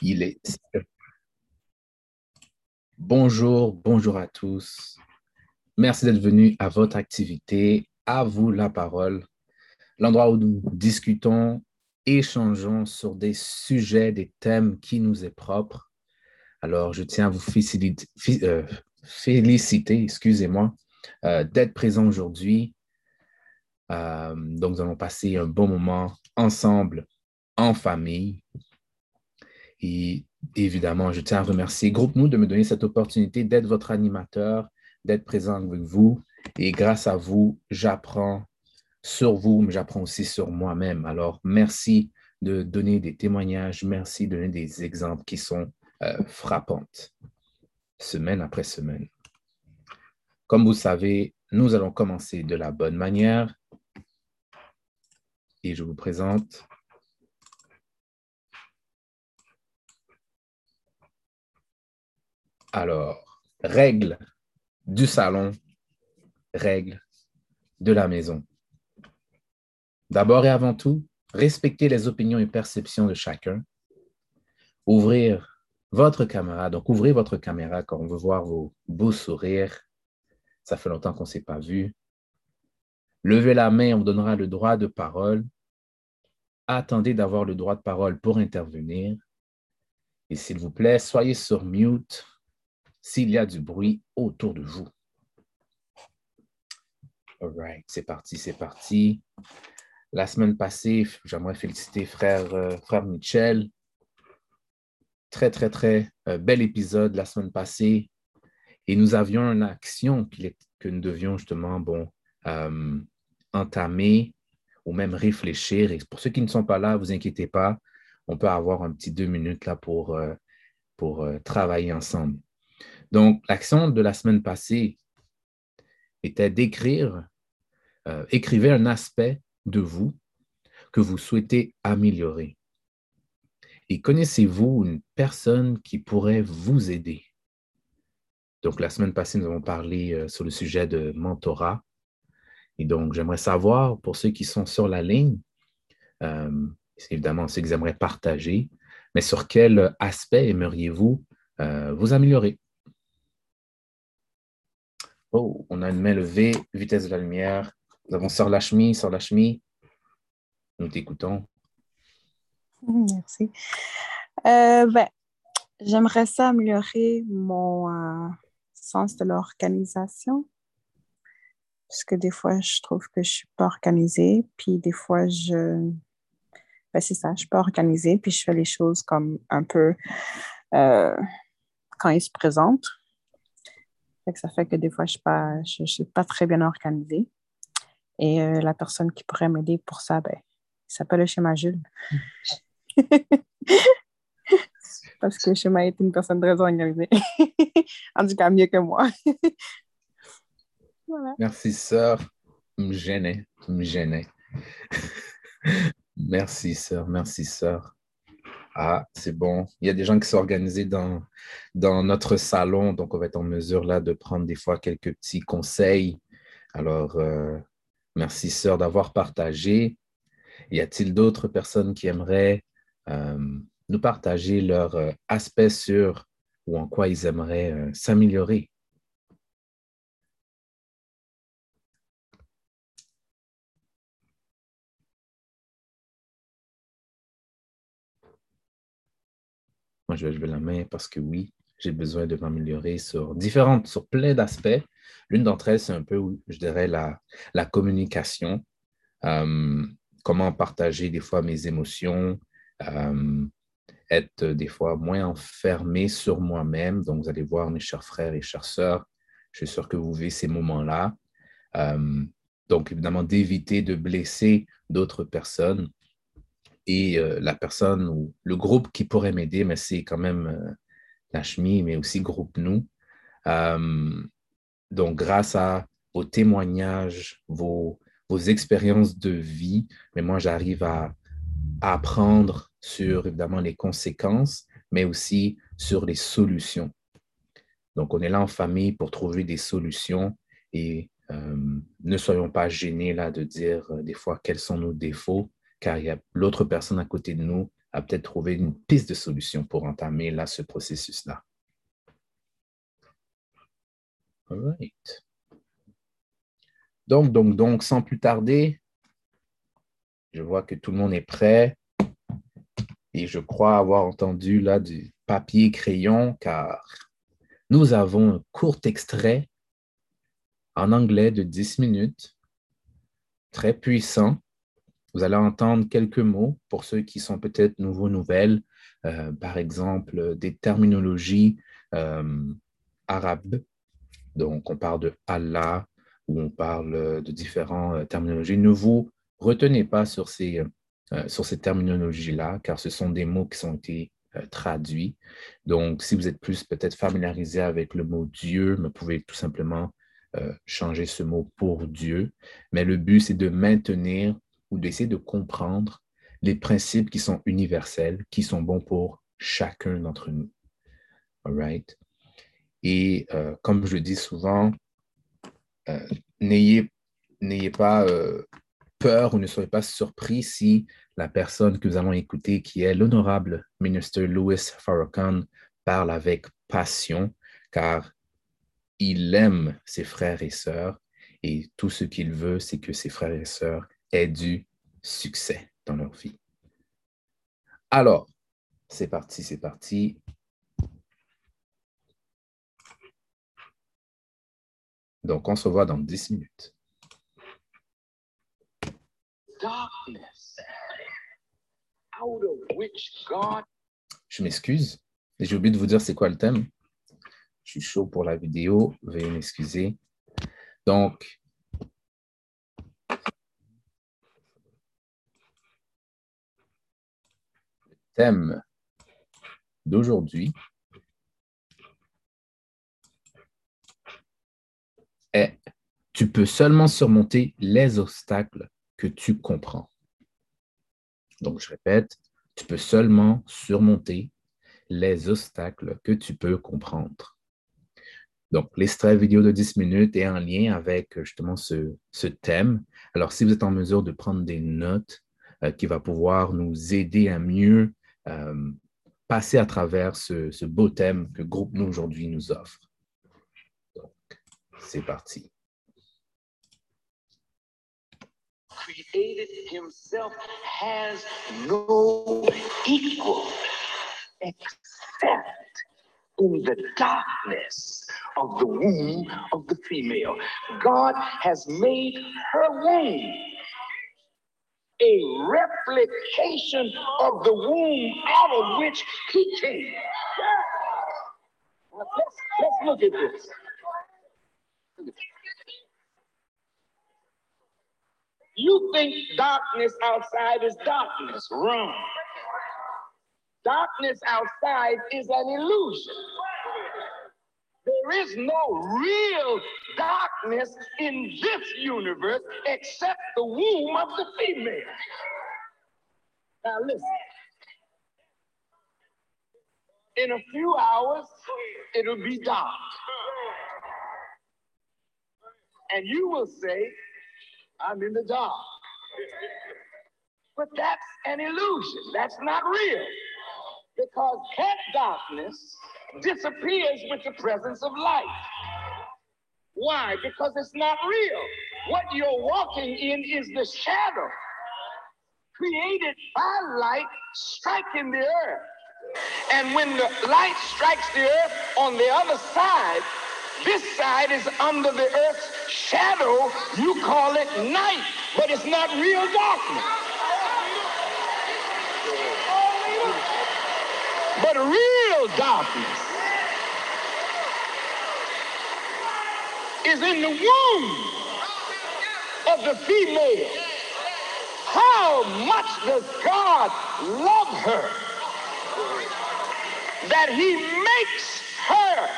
Il est. Bonjour, bonjour à tous. Merci d'être venu à votre activité. À vous la parole. L'endroit où nous discutons, échangeons sur des sujets, des thèmes qui nous est propre. Alors, je tiens à vous féliciter, euh, excusez-moi, euh, d'être présent aujourd'hui. Euh, donc, nous allons passer un bon moment ensemble, en famille. Et évidemment, je tiens à remercier Groupe de me donner cette opportunité d'être votre animateur, d'être présent avec vous. Et grâce à vous, j'apprends sur vous, mais j'apprends aussi sur moi-même. Alors, merci de donner des témoignages, merci de donner des exemples qui sont euh, frappantes, semaine après semaine. Comme vous savez, nous allons commencer de la bonne manière. Et je vous présente Alors, règles du salon, règles de la maison. D'abord et avant tout, respecter les opinions et perceptions de chacun. Ouvrir votre caméra. Donc, ouvrez votre caméra quand on veut voir vos beaux sourires. Ça fait longtemps qu'on ne s'est pas vu. Levez la main, on vous donnera le droit de parole. Attendez d'avoir le droit de parole pour intervenir. Et s'il vous plaît, soyez sur mute s'il y a du bruit autour de vous. All right, c'est parti, c'est parti. La semaine passée, j'aimerais féliciter frère, euh, frère Michel. Très, très, très euh, bel épisode la semaine passée. Et nous avions une action que nous devions justement bon, euh, entamer ou même réfléchir. Et pour ceux qui ne sont pas là, vous inquiétez pas, on peut avoir un petit deux minutes là pour, pour travailler ensemble. Donc, l'action de la semaine passée était d'écrire, euh, écrivez un aspect de vous que vous souhaitez améliorer. Et connaissez-vous une personne qui pourrait vous aider? Donc, la semaine passée, nous avons parlé euh, sur le sujet de mentorat. Et donc, j'aimerais savoir, pour ceux qui sont sur la ligne, euh, évidemment ceux qu'ils aimeraient partager, mais sur quel aspect aimeriez-vous vous améliorer? Oh, on a une main levée, vitesse de la lumière. Nous avons Sœur Lachmi, Sœur Lachmi. Nous t'écoutons. Merci. Euh, ben, J'aimerais ça améliorer mon euh, sens de l'organisation. Parce que des fois, je trouve que je ne suis pas organisée. Puis des fois, je. Ben, c'est ça, je ne suis pas organisée. Puis je fais les choses comme un peu euh, quand ils se présentent ça fait que des fois, je ne suis, pas très bien organisée. Et euh, la personne qui pourrait m'aider pour ça, ben, il s'appelle le schéma Jules. Parce que le schéma est une personne très organisée. en tout cas, mieux que moi. Merci, sœur. me gênais, me gênais. merci, sœur. Merci, sœur. Ah, c'est bon. Il y a des gens qui sont organisés dans, notre salon, donc on va être en mesure là de prendre des fois quelques petits conseils. Alors, euh, merci sœur d'avoir partagé. Y a-t-il d'autres personnes qui aimeraient euh, nous partager leur euh, aspect sur ou en quoi ils aimeraient s'améliorer? Je vais lever la main parce que oui, j'ai besoin de m'améliorer sur différentes, sur plein d'aspects. L'une d'entre elles, c'est un peu, je dirais, la, communication. Euh, comment partager des fois mes émotions, euh, être des fois moins enfermé sur moi-même. Donc, vous allez voir, mes chers frères et chères sœurs, je suis sûr que vous vivez ces moments-là. Euh, donc, évidemment, d'éviter de blesser d'autres personnes et euh, la personne ou le groupe qui pourrait m'aider, mais c'est quand même euh, la chemise, mais aussi groupe nous. Euh, donc, grâce à vos témoignages, vos, vos expériences de vie, mais moi, j'arrive à, à, apprendre sur, évidemment, les conséquences, mais aussi sur les solutions. Donc, on est là en famille pour trouver des solutions et ne soyons pas gênés là de dire des fois quels sont nos défauts, car a l'autre personne à côté de nous à peut-être trouver une piste de solution pour entamer là ce processus-là. Right. Donc, donc, donc, sans plus tarder, je vois que tout le monde est prêt et je crois avoir entendu là du papier crayon car nous avons un court extrait en anglais de 10 minutes, très puissant. Vous allez entendre quelques mots pour ceux qui sont peut-être nouveaux nouvelles, euh, par exemple des terminologies euh, arabes. Donc, on parle de Allah, où on parle de différentes euh, terminologies. Ne vous retenez pas sur ces, sur ces terminologies-là, car ce sont des mots qui ont été traduits. Donc, si vous êtes plus peut-être familiarisé avec le mot Dieu, vous pouvez tout simplement changer ce mot pour Dieu. Mais le but, c'est de maintenir ou d'essayer de comprendre les principes qui sont universels, qui sont bons pour chacun d'entre nous. All right? Et comme je dis souvent, euh, n'ayez pas euh, peur ou ne soyez pas surpris si la personne que nous allons écouter, qui est l'honorable ministre Louis Farrakhan, parle avec passion, car il aime ses frères et sœurs et tout ce qu'il veut, c'est que ses frères et sœurs aient du succès dans leur vie. Alors, c'est parti, c'est parti. Donc, on se voit dans 10 minutes. Je m'excuse. J'ai oublié de vous dire c'est quoi le thème. Je suis chaud pour la vidéo. Veuillez m'excuser. Donc, thème d'aujourd'hui est tu peux seulement surmonter les obstacles que tu comprends. Donc, je répète, tu peux seulement surmonter les obstacles que tu peux comprendre. Donc, l'extrait vidéo de 10 minutes est en lien avec justement ce, thème. Alors, si vous êtes en mesure de prendre des notes euh, qui va pouvoir nous aider à mieux euh, passer à travers ce, ce beau thème que Groupe Nous aujourd'hui nous offre. C'est parti. Created himself has no equal except in the darkness of the womb of the female. God has made her womb a replication of the womb out of which he came. Let's, let's look at this. You think darkness outside is darkness. Wrong. Darkness outside is an illusion. There is no real darkness in this universe except the womb of the female. Now, listen. In a few hours, it'll be dark. And you will say, I'm in the dark. But that's an illusion. That's not real. Because that darkness disappears with the presence of light. Why? Because it's not real. What you're walking in is the shadow created by light striking the earth. And when the light strikes the earth on the other side, this side is under the earth's shadow. You call it night, but it's not real darkness. But real darkness is in the womb of the female. How much does God love her that he makes her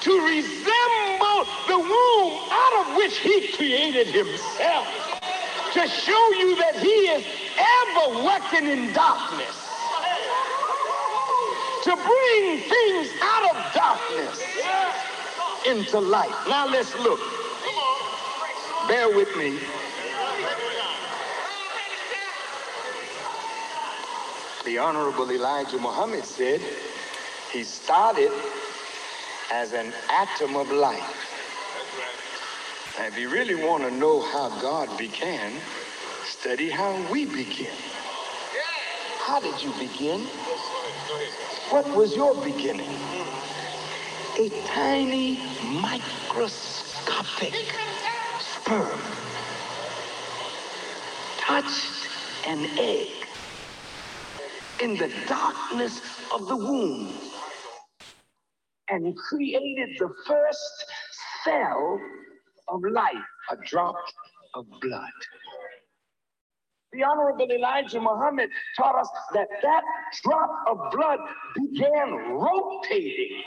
to resemble the womb out of which he created himself to show you that he is ever working in darkness to bring things out of darkness into light. Now let's look. Bear with me. the Honorable Elijah Muhammad said, he started as an atom of light. And if you really want to know how God began, study how we begin. How did you begin? What was your beginning? A tiny microscopic sperm touched an egg in the darkness of the womb and created the first cell of life, a drop of blood. The Honorable Elijah Muhammad taught us that that drop of blood began rotating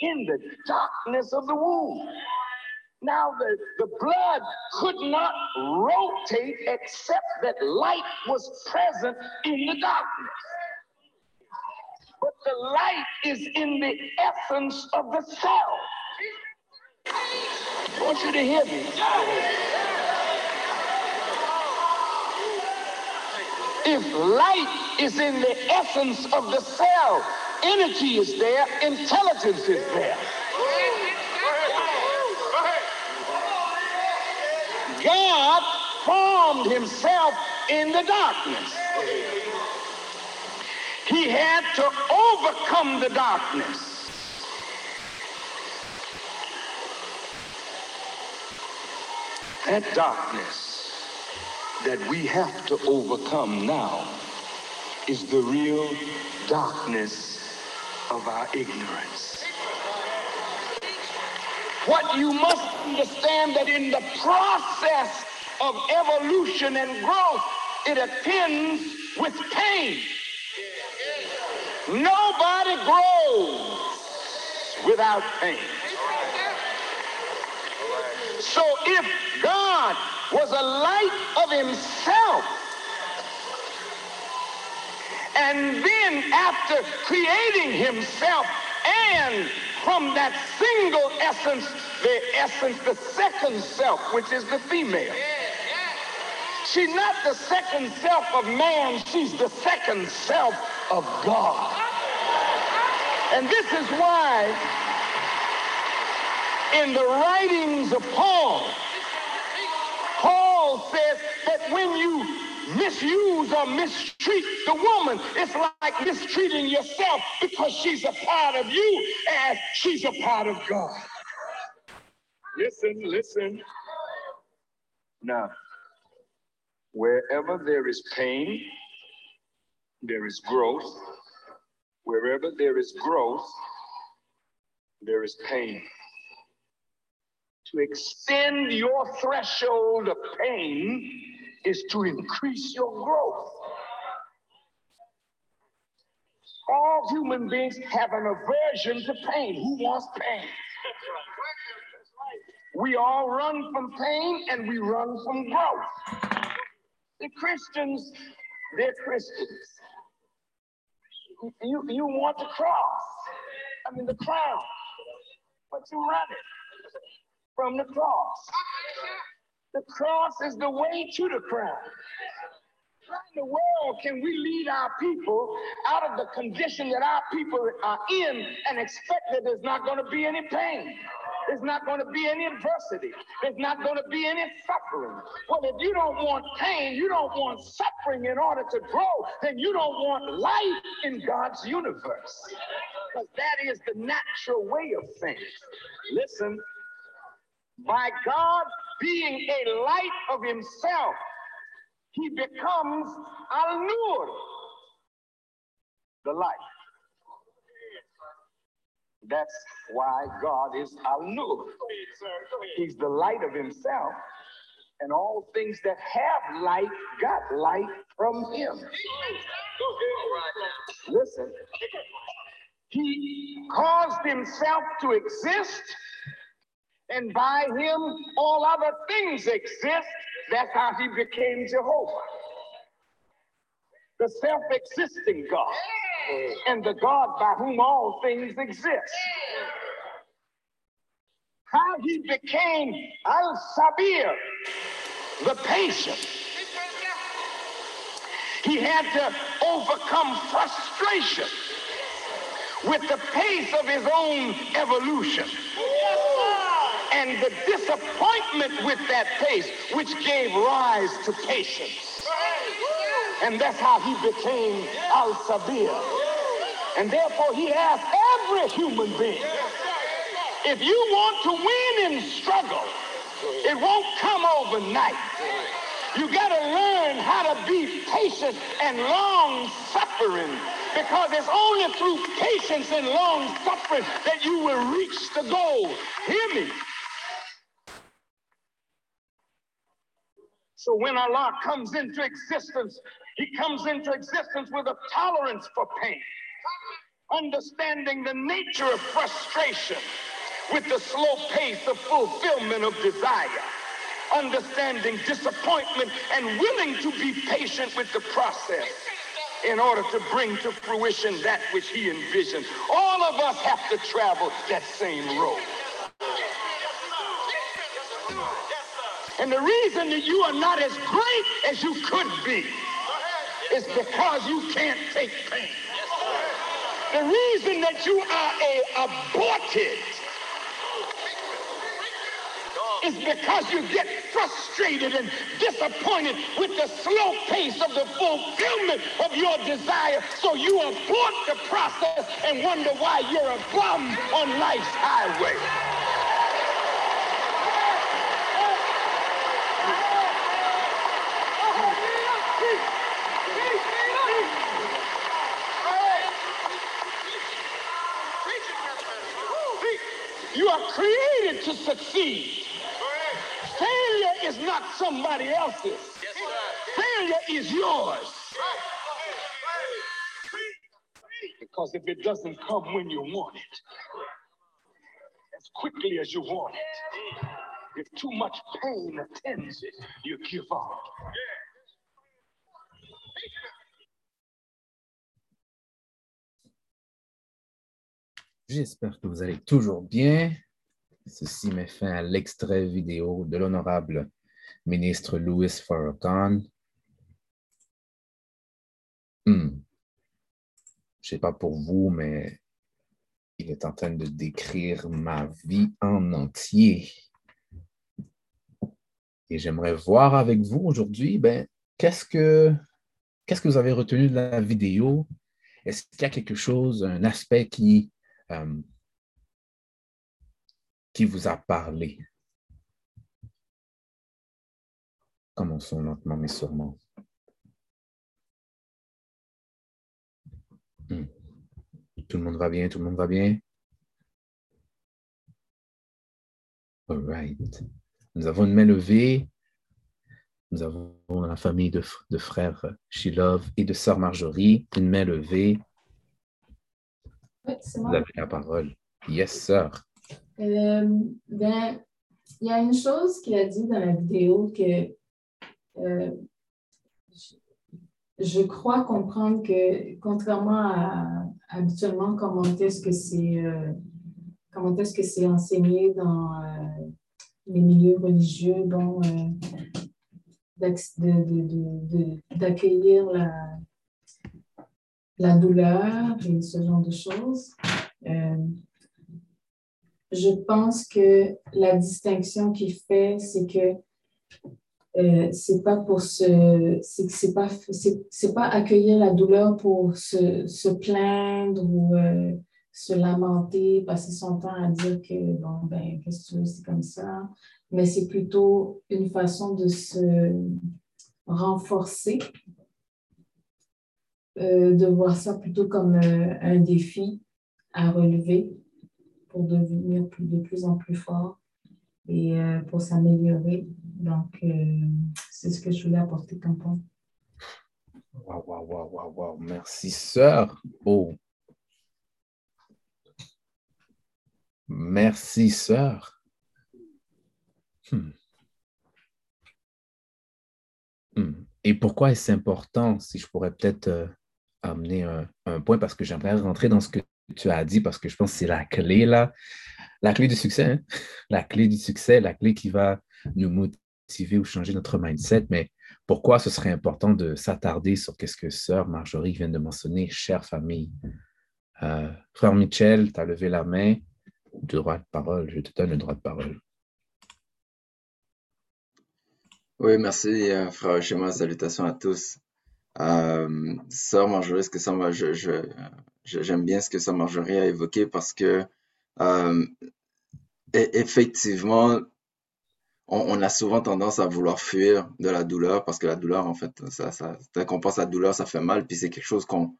in the darkness of the womb. Now, the, the blood could not rotate except that light was present in the darkness. But the light is in the essence of the cell. I want you to hear me. If light is in the essence of the cell, energy is there, intelligence is there. God formed himself in the darkness. He had to overcome the darkness. That darkness that we have to overcome now is the real darkness of our ignorance. What you must understand that in the process of evolution and growth, it attends with pain. Nobody grows without pain. So if God was a light of himself, and then after creating himself and from that single essence, the essence, the second self, which is the female. She's not the second self of man, she's the second self of God. And this is why in the writings of Paul, says that when you misuse or mistreat the woman, it's like mistreating yourself because she's a part of you and she's a part of God. Listen, listen. Now, wherever there is pain, there is growth. Wherever there is growth, there is pain. To extend your threshold of pain is to increase your growth. All human beings have an aversion to pain. Who wants pain? We all run from pain and we run from growth. The Christians, they're Christians. You, you want the cross, I mean the crown, but you run it from the cross. The cross is the way to the crown. How in the world can we lead our people out of the condition that our people are in and expect that there's not going to be any pain? There's not going to be any adversity. There's not going to be any suffering. Well, if you don't want pain, you don't want suffering in order to grow, then you don't want life in God's universe. Because that is the natural way of things. Listen, by God being a light of himself, he becomes Al-Nur, the light. That's why God is Al-Nur. He's the light of himself, and all things that have light got light from him. Listen, he caused himself to exist, and by him all other things exist. That's how he became Jehovah. The self-existing God and the God by whom all things exist. How he became Al-Sabir, the patient. He had to overcome frustration with the pace of his own evolution and the disappointment with that pace, which gave rise to patience. And that's how he became Al Sabir. And therefore, he asked every human being if you want to win in struggle, it won't come overnight. You got to learn how to be patient and long suffering because it's only through patience and long suffering that you will reach the goal. Hear me. So when Allah comes into existence, he comes into existence with a tolerance for pain, understanding the nature of frustration with the slow pace of fulfillment of desire, understanding disappointment and willing to be patient with the process in order to bring to fruition that which he envisioned. All of us have to travel that same road. And the reason that you are not as great as you could be is because you can't take pain. The reason that you are a aborted is because you get frustrated and disappointed with the slow pace of the fulfillment of your desire. So you abort the process and wonder why you're a bum on life's highway. You are created to succeed. Failure is not somebody else's. Failure is yours. Because if it doesn't come when you want it, as quickly as you want it, if too much pain attends it, you give up. J'espère que vous allez toujours bien. Ceci met fin à l'extrait vidéo de l'honorable ministre Louis Farrakhan. Hmm. Je ne sais pas pour vous, mais il est en train de décrire ma vie en entier. Et j'aimerais voir avec vous aujourd'hui, ben, qu'est-ce que vous avez retenu de la vidéo? Est-ce qu'il y a quelque chose, un aspect qui, euh, qui vous a parlé? Commençons lentement mais sûrement. Hmm. Tout le monde va bien, tout le monde va bien? All right. Nous avons une main levée. Nous avons la famille de, de frères Shilov et de sœur Marjorie. Une main levée. Oui, Vous avez la parole. Yes, sir. Euh, ben, il y a une chose qu'il a dit dans la vidéo que euh, je, crois comprendre que contrairement à habituellement comment est-ce que c'est euh, comment est-ce que c'est enseigné dans les milieux religieux, d'accueillir la, la douleur et ce genre de choses. Je pense que la distinction qu'il fait, c'est que euh, c'est pas pour se, c'est pas, c'est, pas accueillir la douleur pour se, se plaindre ou euh, se lamenter, passer son temps à dire que bon ben qu'est-ce que c'est comme ça, mais c'est plutôt une façon de se renforcer, euh, de voir ça plutôt comme euh, un défi à relever pour devenir de plus en plus fort et euh, pour s'améliorer. Donc, euh, c'est ce que je voulais apporter comme point. Wow, wow, wow, wow, wow. Merci, sœur. Oh. Merci, sœur. Hmm. Hmm. Et pourquoi est-ce important, si je pourrais peut-être euh, amener un, un point, parce que j'aimerais rentrer dans ce que tu as dit, parce que je pense que c'est la clé, là, la clé du succès, hein? la clé du succès, la clé qui va nous motiver ou changer notre mindset. Mais pourquoi ce serait important de s'attarder sur qu'est-ce que sœur Marjorie vient de mentionner, chère famille? Euh, frère Michel, tu as levé la main. Droit de parole, je te donne le droit de parole. Oui, merci, euh, frère Schéma. Salutations à tous. Euh, sœur Marjorie, ce que je, j'aime bien ce que sœur Marjorie a évoqué parce que euh, effectivement, on, a souvent tendance à vouloir fuir de la douleur parce que la douleur, en fait, ça, ça, dès qu'on pense à la douleur, ça fait mal, puis c'est quelque chose qu'on,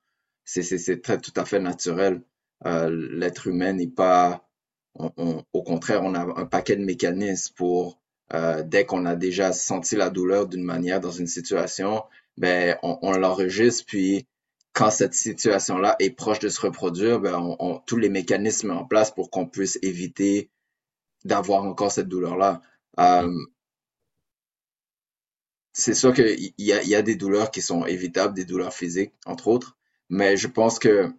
c'est très tout à fait naturel. Euh, l'être humain n'est pas, au contraire, on a un paquet de mécanismes pour, euh, dès qu'on a déjà senti la douleur d'une manière dans une situation, ben, on, on l'enregistre, puis quand cette situation-là est proche de se reproduire, ben, on, on, tous les mécanismes en place pour qu'on puisse éviter d'avoir encore cette douleur-là. Euh, c'est sûr qu'il y a, y a des douleurs qui sont évitables, des douleurs physiques, entre autres, mais je pense que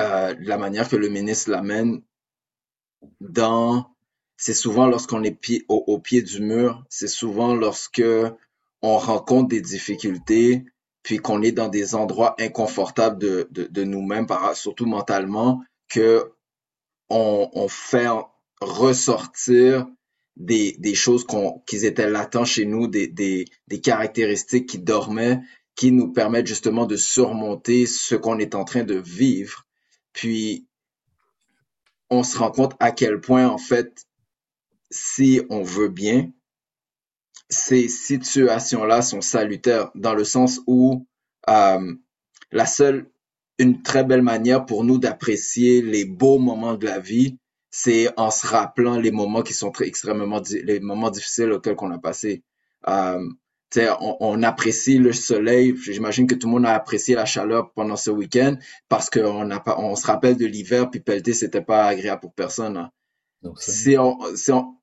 euh, la manière que le ministre l'amène dans c'est souvent lorsqu'on est pied, au, pied du mur, c'est souvent lorsque on rencontre des difficultés, puis qu'on est dans des endroits inconfortables de, de, nous-mêmes, surtout mentalement, que on, fait ressortir des, des choses qui étaient latentes chez nous, des, des, des caractéristiques qui dormaient, qui nous permettent justement de surmonter ce qu'on est en train de vivre. Puis, on se rend compte à quel point, en fait, si on veut bien, ces situations-là sont salutaires dans le sens où euh, la seule, une très belle manière pour nous d'apprécier les beaux moments de la vie, c'est en se rappelant les moments qui sont très extrêmement les moments difficiles auxquels on a passé. Euh, on, on, apprécie le soleil. J'imagine que tout le monde a apprécié la chaleur pendant ce week-end parce qu'on on se rappelle de l'hiver puis pelleter c'était pas agréable pour personne. Hein. si on, si on,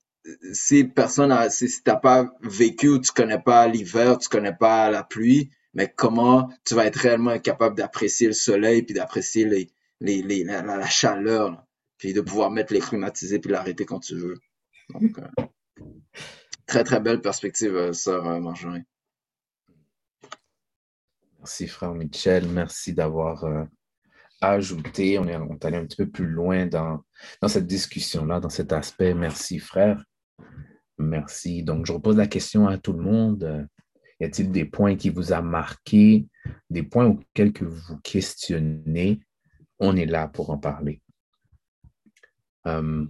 si personne a, si, t'as pas vécu, tu connais pas l'hiver, tu connais pas la pluie, mais comment tu vas être réellement capable d'apprécier le soleil puis d'apprécier la, chaleur, puis de pouvoir mettre les climatisés puis l'arrêter quand tu veux. Euh, très, très belle perspective, euh, sœur euh, Marjorie. Merci, frère Michel. Merci d'avoir ajouté. On est, on est allé un petit peu plus loin dans, dans cette discussion-là, dans cet aspect. Merci, frère. Merci. Donc, je repose la question à tout le monde. Y a-t-il des points qui vous a marqué, des points auxquels que vous questionnez? On est là pour en parler. Euh,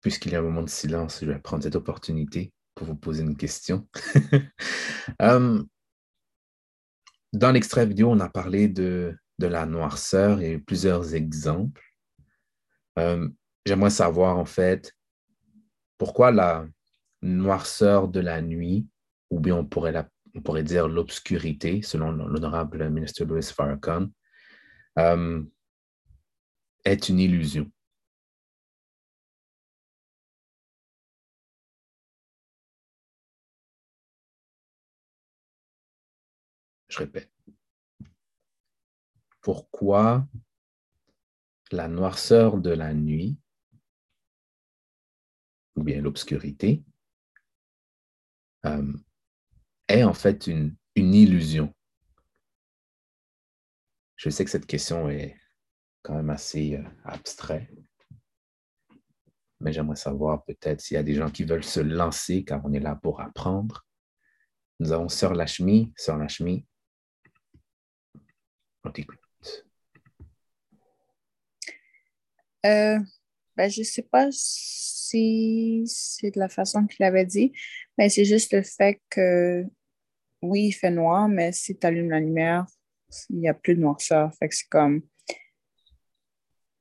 puisqu'il y a un moment de silence, je vais prendre cette opportunité pour vous poser une question. Euh, dans l'extrait vidéo, on a parlé de, de la noirceur et plusieurs exemples. Euh, j'aimerais savoir en fait pourquoi la noirceur de la nuit, ou bien on pourrait, on pourrait dire l'obscurité, selon l'honorable ministre Louis Farrakhan, euh, est une illusion? Je répète. Pourquoi la noirceur de la nuit ou bien l'obscurité, euh, est en fait une, illusion. Je sais que cette question est quand même assez euh, abstraite, mais j'aimerais savoir peut-être s'il y a des gens qui veulent se lancer, car on est là pour apprendre. Nous avons Sœur Lachmi. Sœur Lachmi, on t'écoute. Euh, ben, je ne sais pas si c'est de la façon qu'il avait dit, mais c'est juste le fait que oui, il fait noir, mais si tu allumes la lumière, il n'y a plus de noirceur. Fait que c'est comme.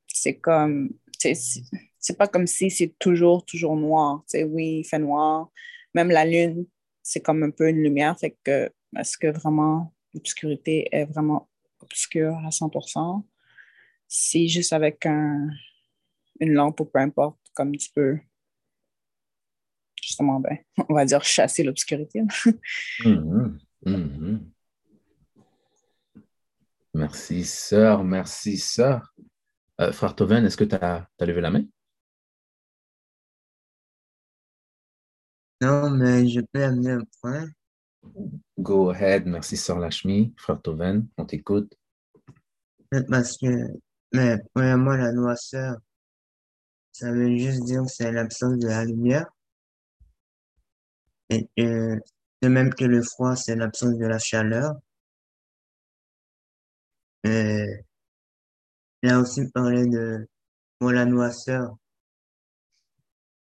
C'est comme. C'est pas comme si c'est toujours, toujours noir. oui, il fait noir. Même la lune, c'est comme un peu une lumière. Fait que est-ce que vraiment l'obscurité est vraiment obscure à 100%? C'est juste avec un, une lampe ou peu importe, comme tu peux justement, ben, on va dire chasser l'obscurité. Mm-hmm. Mm-hmm. Merci, sœur. Merci, sœur. Euh, frère Toven, est-ce que tu as, levé la main? Non, mais je peux amener un point. Go ahead. Merci, Sœur Lachmi. Frère Toven, on t'écoute. Parce que, mais premièrement, la noirceur, ça veut juste dire que c'est l'absence de la lumière. Et de même que le froid, c'est l'absence de la chaleur. Il a aussi parlé de, pour la noirceur.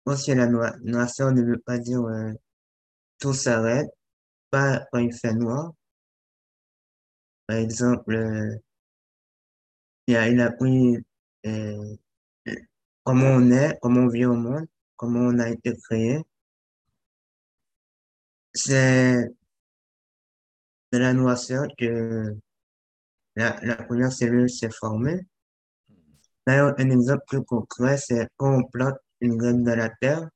Aussi, la noi- noirceur ne veut pas dire euh, tout s'arrête, pas quand il fait noir. Par exemple, euh, il a, il pris euh, comment on est, comment on vit au monde, comment on a été créé. C'est de la noirceur que la, première cellule s'est formée. D'ailleurs, un exemple plus concret, c'est quand on plante une graine dans la terre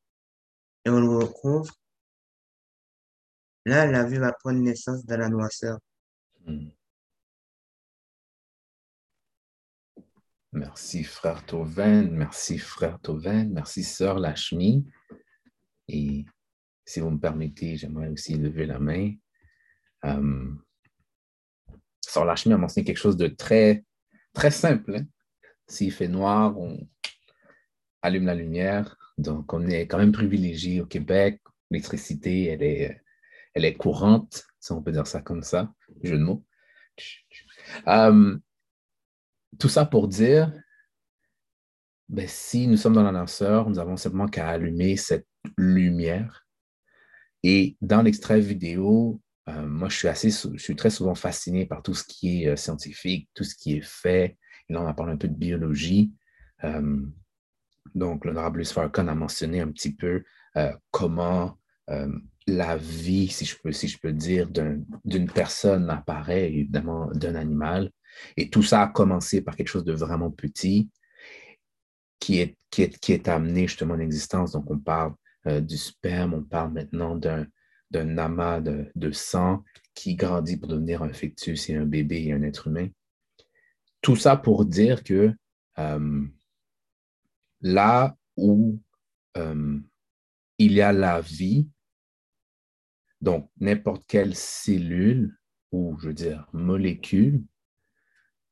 et on le recouvre. Là, la vie va prendre naissance dans la noirceur. Merci, frère Toven. Merci, frère Toven. Merci, sœur Lachmi. Et si vous me permettez, j'aimerais aussi lever la main. Euh, sœur Lachmi a mentionné quelque chose de très, très simple. hein. S'il fait noir, on allume la lumière. Donc, on est quand même privilégié au Québec. L'électricité, elle est, elle est courante, si on peut dire ça comme ça. Jeu de mots. Euh, tout ça pour dire, ben, si nous sommes dans l'annonceur, nous avons simplement qu'à allumer cette lumière. Et dans l'extrait vidéo, euh, moi, je suis, assez, je suis très souvent fasciné par tout ce qui est euh, scientifique, tout ce qui est fait. Et là, on va parler un peu de biologie. Euh, donc, l'honorable Luce Farrakhan a mentionné un petit peu comment la vie, si je peux, si je peux dire, d'un- d'une personne apparaît, évidemment, d'un animal. Et tout ça a commencé par quelque chose de vraiment petit qui est, qui est, qui amené justement en existence. Donc, on parle euh, du sperme, on parle maintenant d'un amas de, de sang qui grandit pour devenir un fœtus et un bébé et un être humain. Tout ça pour dire que euh, là où euh, il y a la vie, donc n'importe quelle cellule ou, je veux dire, molécule,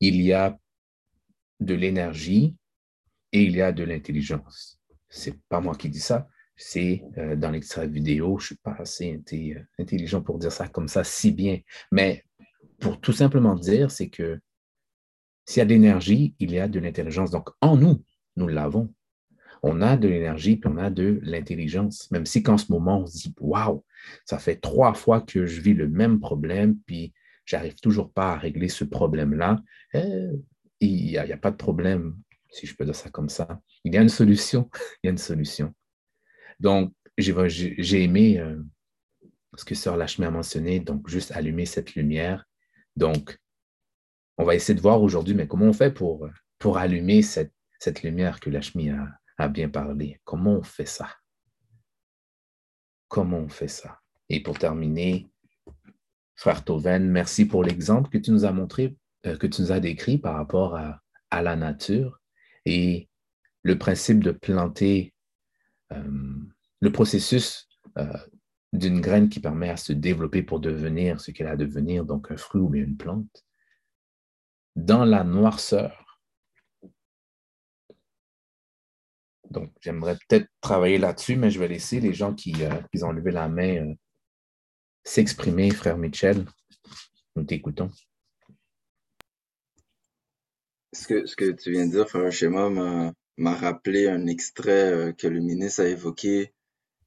il y a de l'énergie et il y a de l'intelligence. C'est pas moi qui dis ça, c'est euh, dans l'extrait vidéo. Je suis pas assez inté- intelligent pour dire ça comme ça si bien. Mais pour tout simplement dire, c'est que s'il y a de l'énergie, il y a de l'intelligence. Donc, en nous, nous l'avons. On a de l'énergie puis on a de l'intelligence. Même si qu'en ce moment, on se dit, waouh, ça fait trois fois que je vis le même problème, puis j'arrive toujours pas à régler ce problème-là. Euh, il n'y a, pas de problème, si je peux dire ça comme ça. Il y a une solution. Il y a une solution. Donc, j'ai aimé euh, ce que Sœur Lachmi a mentionné, donc juste allumer cette lumière. Donc, on va essayer de voir aujourd'hui, mais comment on fait pour, pour allumer cette, cette lumière que Lachmi a, a bien parlé? Comment on fait ça? Comment on fait ça? Et pour terminer, Frère Toven, merci pour l'exemple que tu nous as montré, euh, que tu nous as décrit par rapport à, la nature et le principe de planter euh, le processus euh, d'une graine qui permet à se développer pour devenir ce qu'elle a à devenir, donc un fruit ou bien une plante, dans la noirceur. Donc, j'aimerais peut-être travailler là-dessus, mais je vais laisser les gens qui, qui ont levé la main s'exprimer, frère Mitchell. Nous t'écoutons. Ce que, ce que tu viens de dire, frère Schéma, m'a, rappelé un extrait euh, que le ministre a évoqué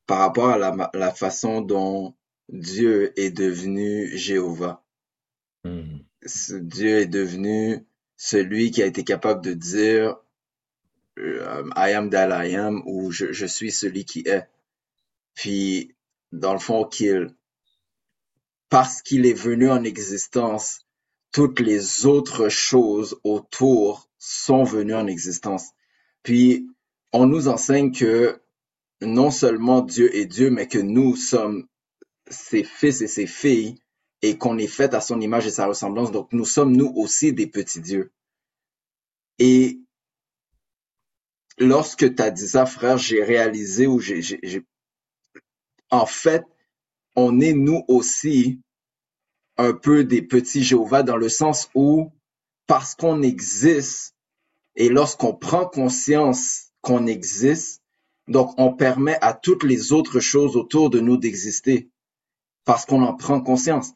par rapport à la, façon dont Dieu est devenu Jéhovah. Hmm. Dieu est devenu celui qui a été capable de dire euh, I am that I am ou je, je suis celui qui est. Puis, dans le fond, qu'il, parce qu'il est venu en existence, toutes les autres choses autour sont venues en existence. Puis, on nous enseigne que non seulement Dieu est Dieu, mais que nous sommes ses fils et ses filles et qu'on est fait à son image et sa ressemblance. Donc, nous sommes nous aussi des petits dieux. Et lorsque tu as dit ça, frère, j'ai réalisé ou j'ai, en fait, on est nous aussi un peu des petits Jéhovah dans le sens où, parce qu'on existe, et lorsqu'on prend conscience qu'on existe, donc on permet à toutes les autres choses autour de nous d'exister, parce qu'on en prend conscience.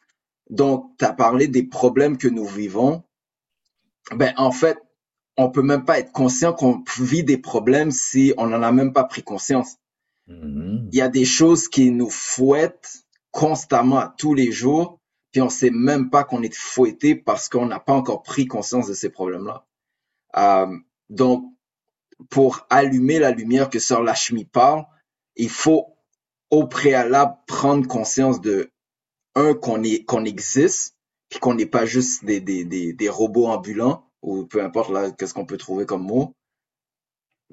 Donc, tu as parlé des problèmes que nous vivons. Ben, en fait, on peut même pas être conscient qu'on vit des problèmes si on n'en a même pas pris conscience. Mhm. Il y a des choses qui nous fouettent constamment tous les jours, puis on sait même pas qu'on est fouetté parce qu'on n'a pas encore pris conscience de ces problèmes-là. Euh, donc, pour allumer la lumière que Sœur Lachmi parle, il faut au préalable prendre conscience de un qu'on est qu'on existe, puis qu'on n'est pas juste des, des, des, des robots ambulants ou peu importe là qu'est-ce qu'on peut trouver comme mot,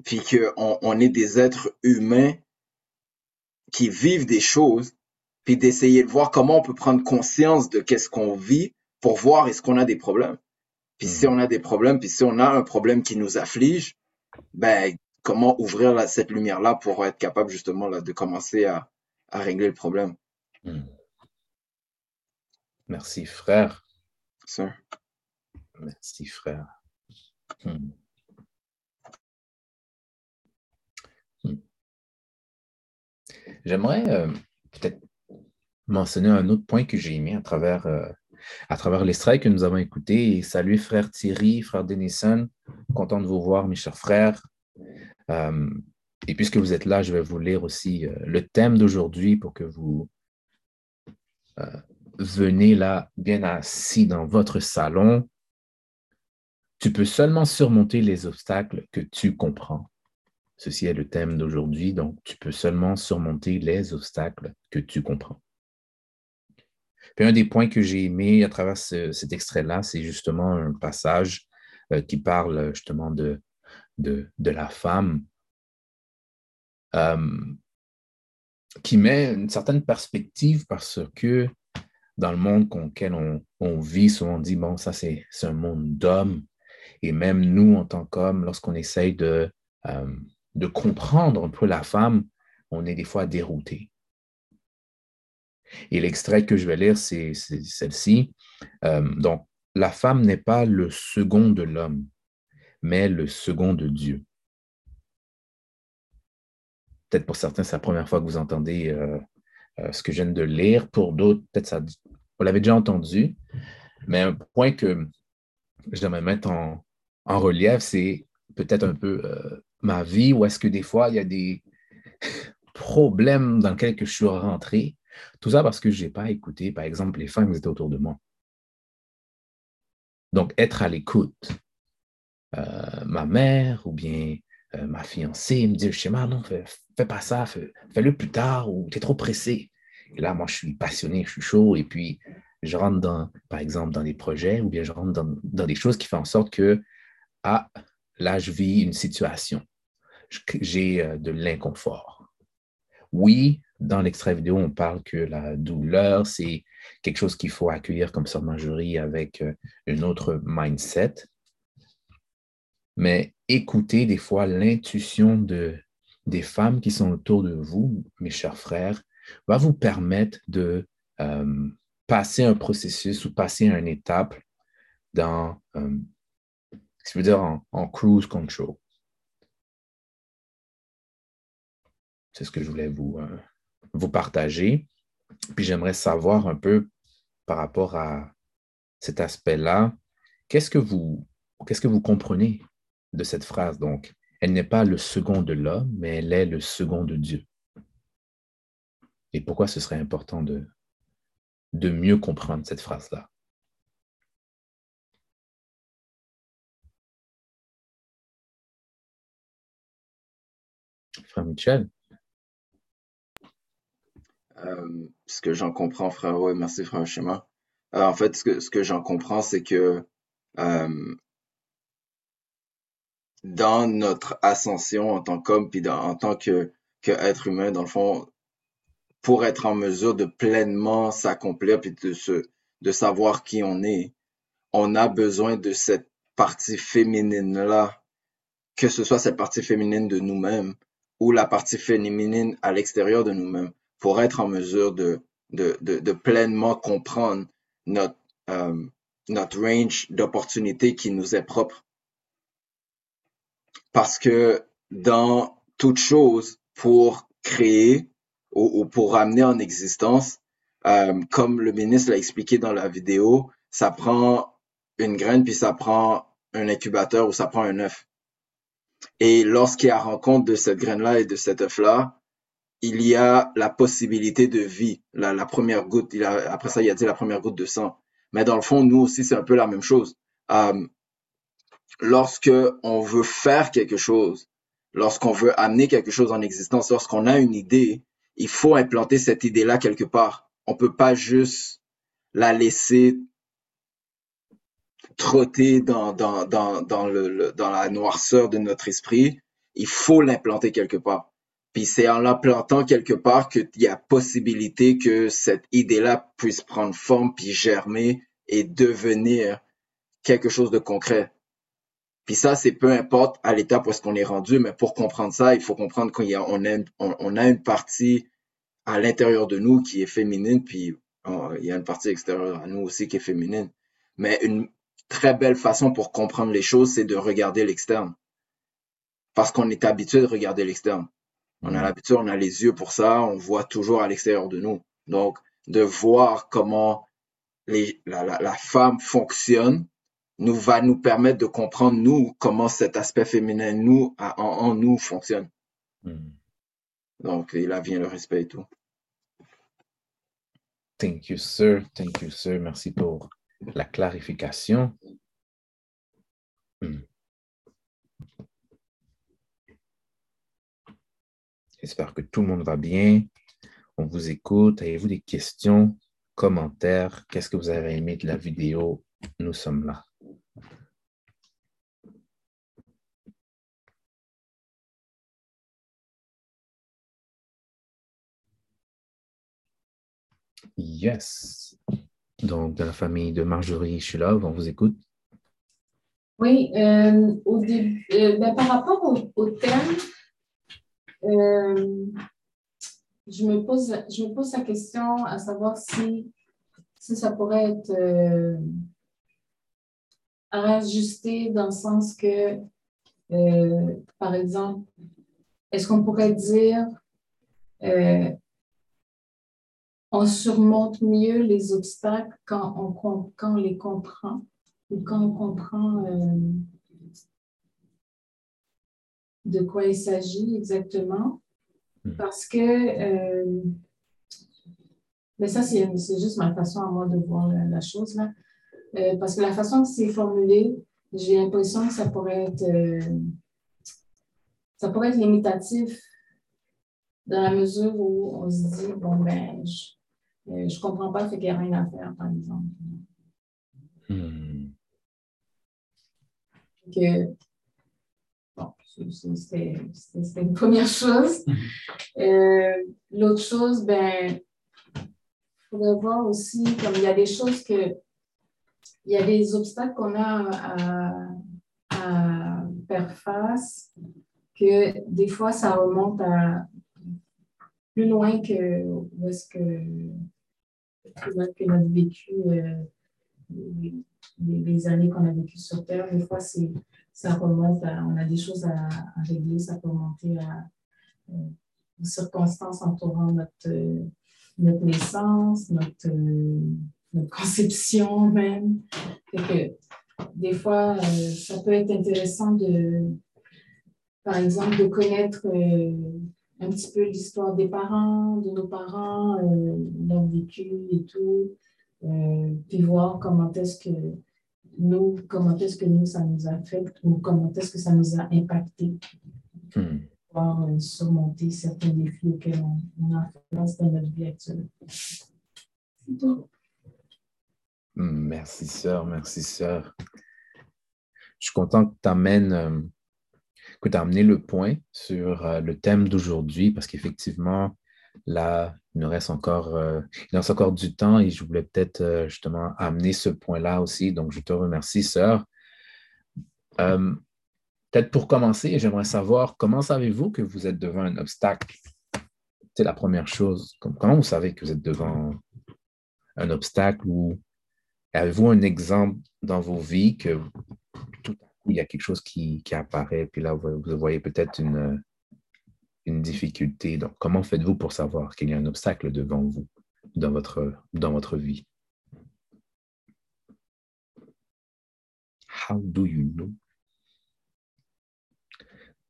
puis qu'on on est des êtres humains qui vivent des choses, puis d'essayer de voir comment on peut prendre conscience de qu'est-ce qu'on vit pour voir est-ce qu'on a des problèmes. Puis si on a des problèmes, puis si on a un problème qui nous afflige, ben comment ouvrir cette lumière-là pour être capable justement là, de commencer à, à régler le problème? Hmm. Merci, frère. Merci, frère. Hmm. J'aimerais euh, peut-être mentionner un autre point que j'ai mis à travers, euh, à que nous avons écouté. Et salut, frère Thierry, frère Denison. Content de vous voir, mes chers frères. Euh, et puisque vous êtes là, je vais vous lire aussi euh, le thème d'aujourd'hui pour que vous euh, venez là bien assis dans votre salon. Tu peux seulement surmonter les obstacles que tu comprends. Ceci est le thème d'aujourd'hui, donc tu peux seulement surmonter les obstacles que tu comprends. Un des points que j'ai aimé à travers ce- cet extrait-là, c'est justement un passage euh, qui parle justement de, la femme, euh, qui met une certaine perspective parce que dans le monde auquel on, on vit, souvent on dit, bon, ça c'est un monde d'hommes. Et même nous, en tant qu'hommes, lorsqu'on essaye de, euh, de comprendre un peu la femme, on est des fois dérouté. Et l'extrait que je vais lire, c'est celle-ci. Euh, donc, la femme n'est pas le second de l'homme, mais le second de Dieu. Peut-être pour certains, c'est la première fois que vous entendez euh, euh, ce que je viens de lire. Pour d'autres, peut-être vous l'avez déjà entendu. Mais un point que me mettre en, en relief, c'est peut-être un peu ma vie, où est-ce que des fois, il y a des problèmes dans lesquels que je suis rentré. Tout ça parce que je n'ai pas écouté, par exemple, les femmes qui étaient autour de moi. Donc, être à l'écoute. Euh, ma mère ou bien euh, ma fiancée me dit, schéma, non, fais, pas ça, fais, le plus tard ou tu es trop pressé. Et là, moi, je suis passionné, je suis chaud et puis je rentre dans, par exemple, dans des projets ou bien je rentre dans, dans des choses qui font en sorte que, ah, là, je vis une situation. J'ai euh, de l'inconfort. Oui, dans l'extrait vidéo, on parle que la douleur, c'est quelque chose qu'il faut accueillir comme ça Marjorie avec euh, une autre mindset. Mais écoutez des fois l'intuition de, des femmes qui sont autour de vous, mes chers frères, va vous permettre de euh, passer un processus ou passer une étape dans, euh, je veux dire, en, cruise control. C'est ce que je voulais vous, vous partager. Puis j'aimerais savoir un peu par rapport à cet aspect-là, qu'est-ce que vous, qu'est-ce que vous comprenez de cette phrase? Donc, elle n'est pas le second de l'homme, mais elle est le second de Dieu. Et pourquoi ce serait important de, de mieux comprendre cette phrase-là? Frère Michel? Euh, ce que j'en comprends, frérot, et merci, frère Schéma. Euh, en fait, ce que, j'en comprends, c'est que euh, dans notre ascension en tant qu'homme, puis en tant que, être humain, dans le fond, pour être en mesure de pleinement s'accomplir, puis de savoir qui on est, on a besoin de cette partie féminine-là, que ce soit cette partie féminine de nous-mêmes ou la partie féminine à l'extérieur de nous-mêmes, pour être en mesure de, de, de, pleinement comprendre notre, euh, notre range d'opportunités qui nous est propre. Parce que dans toute chose, pour créer ou, pour ramener en existence, euh, comme le ministre l'a expliqué dans la vidéo, ça prend une graine, puis ça prend un incubateur ou ça prend un œuf. Et lorsqu'il y a rencontre de cette graine-là et de cet œuf-là, il y a la possibilité de vie, la, la première goutte. Il a, après ça, il a dit la première goutte de sang. Mais dans le fond, nous aussi, c'est un peu la même chose. Euh, lorsque on veut faire quelque chose, lorsqu'on veut amener quelque chose en existence, lorsqu'on a une idée, il faut implanter cette idée-là quelque part. On peut pas juste la laisser trotter dans, dans, dans, dans, le, dans la noirceur de notre esprit. Il faut l'implanter quelque part. Puis c'est en l'implantant quelque part qu'il y a possibilité que cette idée-là puisse prendre forme, puis germer et devenir quelque chose de concret. Puis ça, c'est peu importe à l'étape où est-ce qu'on est rendu, mais pour comprendre ça, il faut comprendre qu'on a, une partie à l'intérieur de nous qui est féminine, puis il y a une partie extérieure à nous aussi qui est féminine. Mais une très belle façon pour comprendre les choses, c'est de regarder l'externe. Parce qu'on est habitué de regarder l'externe. On a l'habitude, on a les yeux pour ça, on voit toujours à l'extérieur de nous. Donc, de voir comment les, la, la, la, femme fonctionne nous va nous permettre de comprendre, nous, comment cet aspect féminin, nous, en, en nous, fonctionne. Mm. Donc, il a vient le respect et tout. Thank you, sir. Thank you, sir. Merci pour la clarification. Hmm. J'espère que tout le monde va bien. On vous écoute. Avez-vous des questions, commentaires? Qu'est-ce que vous avez aimé de la vidéo? Nous sommes là. Yes. Donc, de la famille de Marjorie Shulov, on vous écoute. Oui, euh, au début, euh, ben, par rapport au, thème, euh, je, me pose, je me pose la question à savoir si, si ça pourrait être ajusté dans le sens que, par exemple, est-ce qu'on pourrait dire on surmonte mieux les obstacles quand on, quand les comprend ou quand on comprend euh, de quoi il s'agit exactement. Hmm. Parce que, euh, mais ça, c'est juste ma façon à moi de voir la, chose là. Euh, parce que la façon que c'est formulé, j'ai l'impression que ça pourrait être, ça pourrait être limitatif dans la mesure où on se dit, bon, ben, je ne comprends pas, fait qu'il n'y a rien à faire, par exemple. Hmm. C'était une première chose. Euh, l'autre chose, ben, il faudrait voir aussi, comme il y a des choses que, il y a des obstacles qu'on a à, à faire face, que des fois, ça remonte à plus loin que où est-ce que que notre vécu, euh, les, années qu'on a vécues sur Terre, des fois, ça remonte à, on a des choses à, régler, ça peut remonter à euh, circonstances entourant notre, notre naissance, notre, notre conception même. que, des fois, euh, ça peut être intéressant de, par exemple, de connaître un petit peu l'histoire des parents, de nos parents, euh, leur vécu et tout, euh, puis voir comment est-ce que nous, comment est-ce que nous, ça nous affecte ou comment est-ce que ça nous a impacté? Hmm. Pouvoir euh, surmonter certains défis auxquels on, a face dans notre vie actuelle. Merci, sœur. Merci, sœur. Je suis content que tu amènes que tu as amené le point sur euh, le thème d'aujourd'hui parce qu'effectivement, là, il nous reste encore, euh, il reste encore du temps et je voulais peut-être euh, justement amener ce point-là aussi. Donc, je te remercie, sœur. peut-être pour commencer, j'aimerais savoir comment savez-vous que vous êtes devant un obstacle? c'est la première chose. Comment vous savez que vous êtes devant un obstacle ou avez-vous un exemple dans vos vies que tout à coup, il y a quelque chose qui, apparaît, puis là, vous, voyez peut-être une, une difficulté. Donc, comment faites-vous pour savoir qu'il y a un obstacle devant vous dans votre, dans votre vie? How do you know?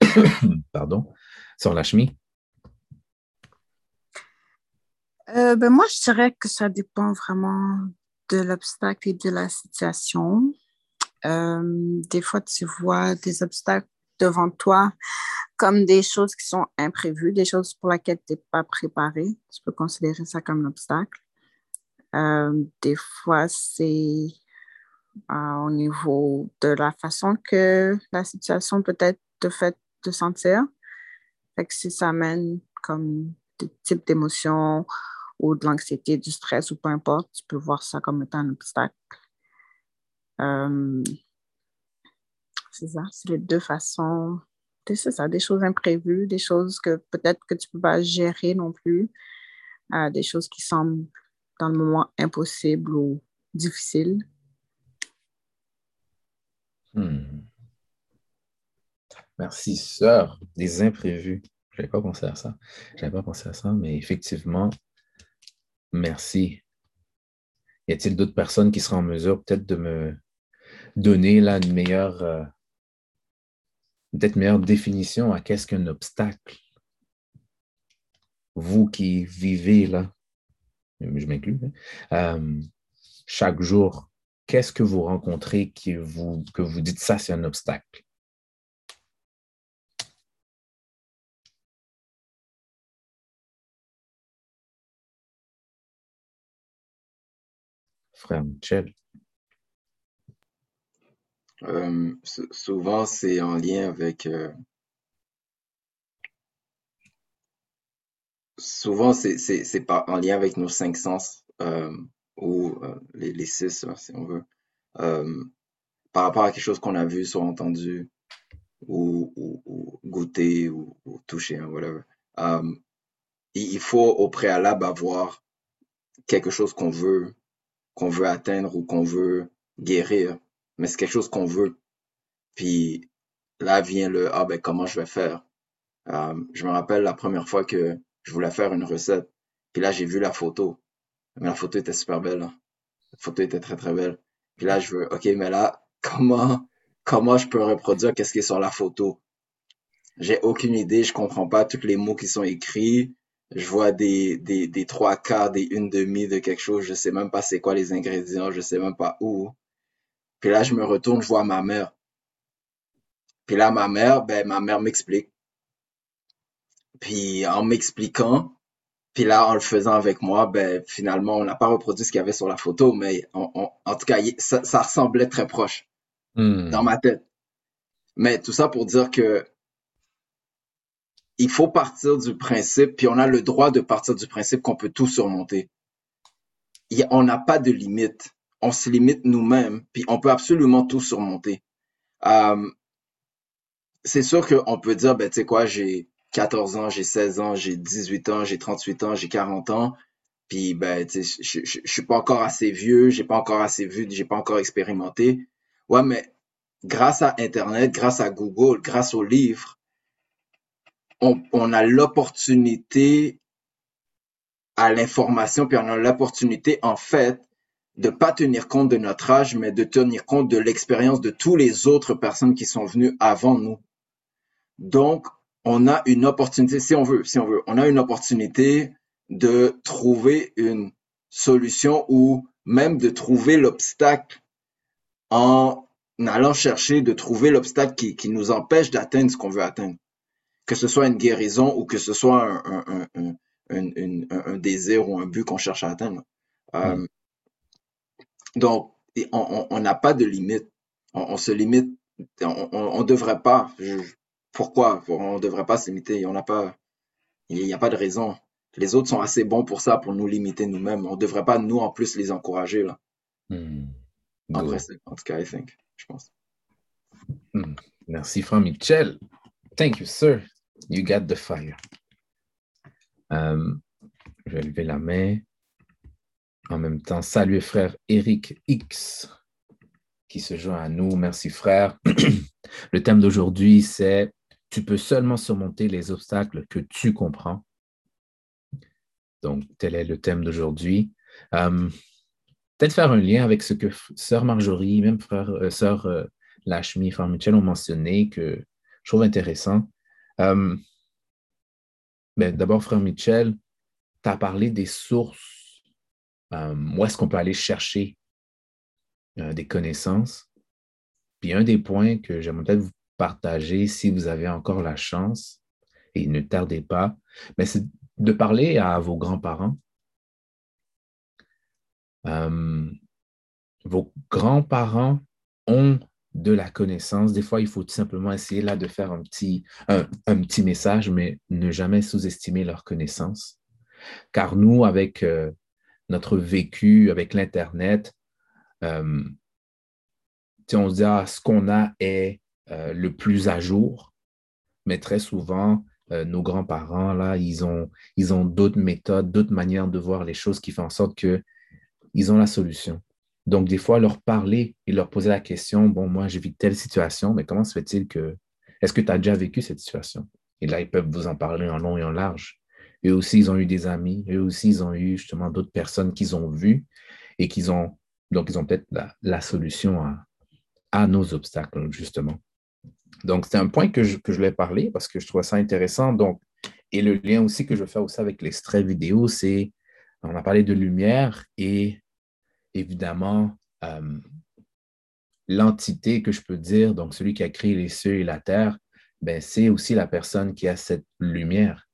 Pardon. Sur la chemise? Euh, ben moi, je dirais que ça dépend vraiment de l'obstacle et de la situation. Euh, des fois, tu vois des obstacles devant toi comme des choses qui sont imprévues, des choses pour lesquelles tu n'es pas préparé. Tu peux considérer ça comme un obstacle. Euh, des fois, c'est au niveau de la façon que la situation peut-être te fait te sentir. Que si ça amène comme des types d'émotions ou de l'anxiété, du stress ou peu importe, tu peux voir ça comme étant un obstacle. Euh, c'est ça, c'est les deux façons. C'est ça, des choses imprévues, des choses que peut-être que tu ne peux pas gérer non plus, euh, des choses qui semblent dans le moment impossibles ou difficiles. Hmm. Merci, sœur. Des imprévus. Je n'avais pas pensé à ça. Je n'avais pas pensé à ça, mais effectivement, merci. Y a-t-il d'autres personnes qui seraient en mesure peut-être de me donner là une meilleure, euh, peut-être meilleure définition à qu'est-ce qu'un obstacle? Vous qui vivez là, je m'inclus, hein, euh, chaque jour, qu'est-ce que vous rencontrez que vous dites ça, c'est un obstacle? Frère Michel. Euh, souvent, c'est en lien avec. Euh, souvent, c'est pas en lien avec nos cinq sens. Euh, ou les, les, six, si on veut, par rapport à quelque chose qu'on a vu, soit entendu, ou, ou, goûté, ou, ou touché, hein, whatever. Euh, il faut au préalable avoir quelque chose qu'on veut, qu'on veut atteindre ou qu'on veut guérir, mais c'est quelque chose qu'on veut. Puis là vient le ah ben comment je vais faire? Euh, je me rappelle la première fois que je voulais faire une recette, puis là j'ai vu la photo, mais la photo était super belle. Hein. La photo était très, très belle. Puis là, je veux, OK, mais là, comment, comment je peux reproduire qu'est-ce qui est sur la photo? J'ai aucune idée, je comprends pas tous les mots qui sont écrits. Je vois des, des, trois quarts, des une demi de quelque chose. Je sais même pas c'est quoi les ingrédients, je sais même pas où. Puis là, je me retourne, je vois ma mère. Puis là, ma mère, ben, ma mère m'explique. Puis en m'expliquant, puis là, en le faisant avec moi, ben, finalement, on n'a pas reproduit ce qu'il y avait sur la photo, mais en tout cas, ça, ça, ressemblait très proche hmm. dans ma tête. Mais tout ça pour dire que il faut partir du principe, puis on a le droit de partir du principe qu'on peut tout surmonter. on n'a pas de limite. On se limite nous-mêmes, puis on peut absolument tout surmonter. Euh, c'est sûr qu'on peut dire, ben, tu sais quoi, j'ai 14 ans, j'ai 16 ans, j'ai 18 ans, j'ai 38 ans, j'ai 40 ans. Puis ben, je, je, je, suis pas encore assez vieux, j'ai pas encore assez vu, j'ai pas encore expérimenté. Ouais, mais grâce à Internet, grâce à Google, grâce aux livres, on, on a l'opportunité à l'information, puis on a l'opportunité, en fait, de pas tenir compte de notre âge, mais de tenir compte de l'expérience de tous les autres personnes qui sont venues avant nous. Donc, on a une opportunité, si on veut, si on veut, on a une opportunité de trouver une solution ou même de trouver l'obstacle en allant chercher de trouver l'obstacle qui, qui, nous empêche d'atteindre ce qu'on veut atteindre. Que ce soit une guérison ou que ce soit un, un, un, désir ou un but qu'on cherche à atteindre. Euh. Donc, on n'a pas de limite. On, on, se limite. On ne devrait pas. Je, pourquoi? On ne devrait pas se limiter On n'a pas, il n'y a pas de raison. Les autres sont assez bons pour ça, pour nous limiter nous-mêmes. On ne devrait pas, nous, en plus, les encourager. Là. Hmm. En, vrai, en tout cas, I think, je pense. Hmm. Merci, Franck Michel. Thank you, sir. You got the fire. Euh, je vais lever la main. En même temps, saluer frère Eric X qui se joint à nous. Merci frère. Le thème d'aujourd'hui, c'est Tu peux seulement surmonter les obstacles que tu comprends. Donc, tel est le thème d'aujourd'hui. Euh, peut-être faire un lien avec ce que sœur Marjorie, même frère, euh, sœur euh, Lachmi, frère Michel ont mentionné que je trouve intéressant. Ben, D'abord, frère Michel, tu as parlé des sources. Où est-ce qu'on peut aller chercher des connaissances? Puis un des points que j'aimerais peut-être vous partager, si vous avez encore la chance, et ne tardez pas, mais ben, c'est de parler à vos grands-parents. Euh, vos grands-parents ont de la connaissance. Des fois, il faut tout simplement essayer là de faire un petit, un, petit message, mais ne jamais sous-estimer leur connaissance. Car nous, avec euh, notre vécu, avec l'Internet, euh, on se dit, ah, ce qu'on a est le plus à jour, mais très souvent, euh, nos grands-parents, là, ils ont, ils ont d'autres méthodes, d'autres manières de voir les choses qui font en sorte qu'ils ont la solution. Donc, des fois, leur parler et leur poser la question, bon, moi, j'ai vécu telle situation, mais comment se fait-il que, est-ce que tu as déjà vécu cette situation? Et là, ils peuvent vous en parler en long et en large. Eux aussi, ils ont eu des amis. Eux aussi, ils ont eu justement d'autres personnes qu'ils ont vues et qu'ils ont, donc, ils ont peut-être la, solution à, nos obstacles, justement. Donc, c'est un point que je, que je voulais parler parce que je trouve ça intéressant. Donc, et le lien aussi que je fais aussi avec l'extrait vidéo, c'est, on a parlé de lumière et évidemment, euh, l'entité que je peux dire, donc celui qui a créé les cieux et la terre, ben, c'est aussi la personne qui a cette lumière.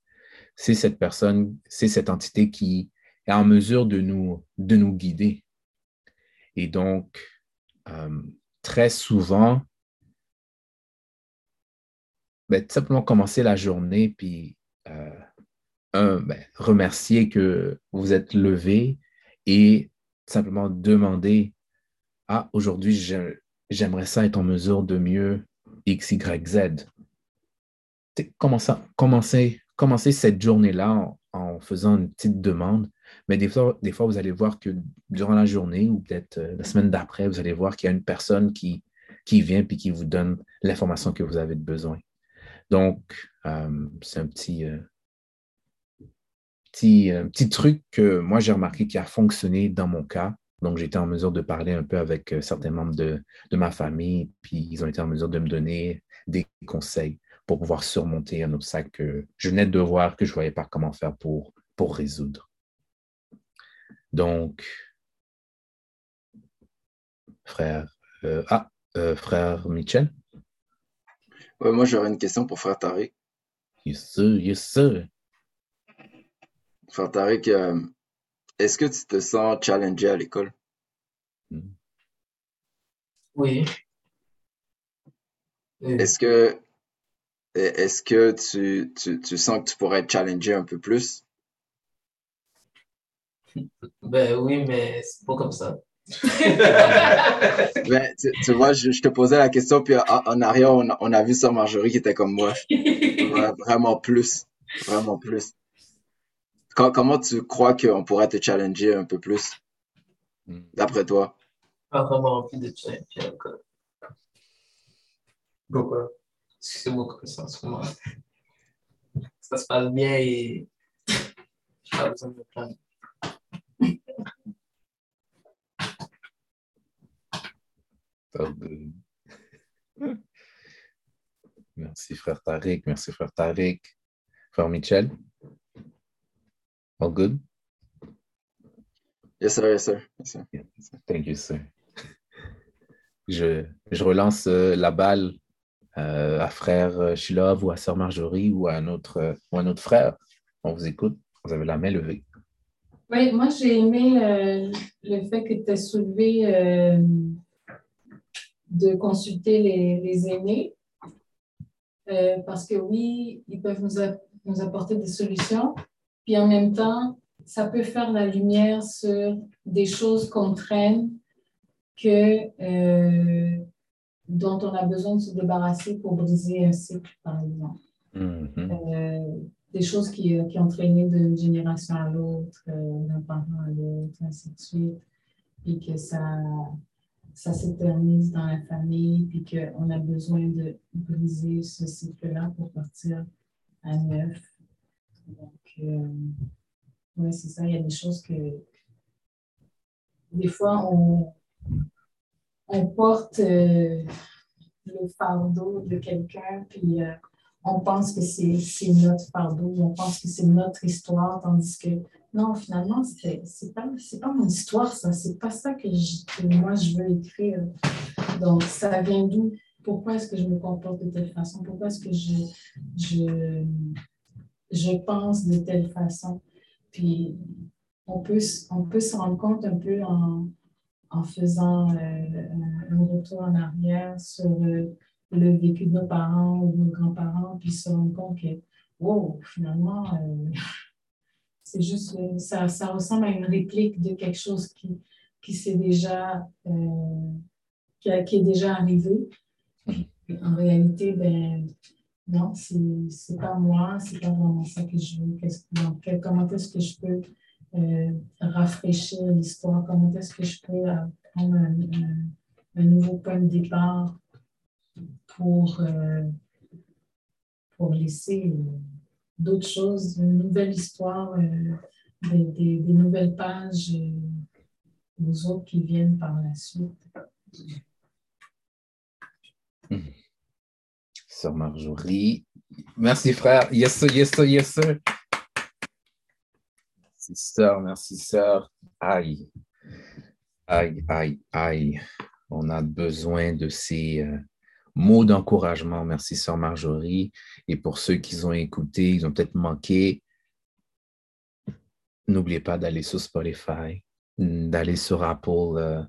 C'est cette personne, c'est cette entité qui est en mesure de nous, de nous guider. Et donc, euh, très souvent, ben, tout simplement commencer la journée, puis euh, un, ben, remercier que vous êtes levé et simplement demander Ah, aujourd'hui, j'aimerais ça être en mesure de mieux X, Y, Z. Commencer, commencer, commencer cette journée-là en, faisant une petite demande. Mais des fois, des fois, vous allez voir que durant la journée ou peut-être euh, la semaine d'après, vous allez voir qu'il y a une personne qui, qui vient puis qui vous donne l'information que vous avez besoin. Donc, euh, c'est un petit, euh, petit, truc que moi, j'ai remarqué qui a fonctionné dans mon cas. Donc, j'étais en mesure de parler un peu avec certains membres de, de, ma famille, puis ils ont été en mesure de me donner des conseils pour pouvoir surmonter un obstacle que je venais de voir, que je ne voyais pas comment faire pour, pour résoudre. Donc, frère, ah, frère Michel, Ouais, moi, j'aurais une question pour Frère Tariq. Yes, sir, yes, sir. Frère Tariq, euh, est-ce que tu te sens challengé à l'école? Hmm. Oui. Est-ce que, est-ce que tu, tu, tu sens que tu pourrais être challengé un peu plus? Ben oui, mais c'est pas comme ça. Ben, tu, vois, je, te posais la question, puis en, arrière, on, on, a vu Sœur Marjorie qui était comme moi. vraiment plus. Vraiment plus. comment tu crois qu'on pourrait te challenger un peu plus, d'après toi? Pas vraiment envie de challenger encore. Pourquoi? Excusez-moi comme ça en ce moment. Ça se passe bien et j'ai pas besoin de me plaindre. Merci, frère Tariq. Merci, frère Tariq. Frère Michel? All good? Yes, sir. Yes, sir. Thank you, sir. Je, je relance euh, la balle euh, à frère Shilov ou à sœur Marjorie ou à un autre, ou à un autre frère. On vous écoute. Vous avez la main levée. Oui, moi, j'ai aimé euh, le fait que tu as soulevé de consulter les, aînés. Euh, parce que oui, ils peuvent nous, nous, apporter des solutions. Puis en même temps, ça peut faire la lumière sur des choses qu'on traîne que, euh, dont on a besoin de se débarrasser pour briser un cycle, par exemple. Mm-hmm. Euh, des choses qui, qui ont traîné d'une génération à l'autre, d'un parent à l'autre, ainsi de suite. Puis que ça, ça s'éternise dans la famille, puis qu'on a besoin de briser ce cycle-là pour partir à neuf. Donc, euh, oui, c'est ça. Il y a des choses que, des fois, on, on porte euh, le fardeau de quelqu'un, puis euh, on pense que c'est notre fardeau, on pense que c'est notre histoire, tandis que non, finalement, c'est pas, pas mon histoire, ça. C'est pas ça que, moi, je veux écrire. Donc, ça vient d'où? Pourquoi est-ce que je me comporte de telle façon? Pourquoi est-ce que je, je, je pense de telle façon? Puis, on peut, on peut se rendre compte un peu en, en faisant euh, un retour en arrière sur le, vécu de nos parents ou de nos grands-parents, puis se rendre compte que, wow, finalement, euh, c'est juste, euh, ça, ça, ressemble à une réplique de quelque chose qui, qui déjà, qui, est déjà arrivé. En réalité, ben, non, c'est pas moi, c'est pas vraiment ça que je veux. comment est-ce que je peux euh, rafraîchir l'histoire? Comment est-ce que je peux prendre un, un, nouveau point de départ pour, pour laisser d'autres choses, une nouvelle histoire, euh, des, nouvelles pages euh, aux autres qui viennent par la suite. Sœur Marjorie. Merci, frère. Yes, sir, yes, sir, yes, sir. Merci, sœur. Merci, sœur. Aïe. Aïe, aïe, aïe. On a besoin de ces, euh, Mot d'encouragement. Merci, Sœur Marjorie. Et pour ceux qui ont écouté, ils ont peut-être manqué, n'oubliez pas d'aller sur Spotify, d'aller sur Apple euh,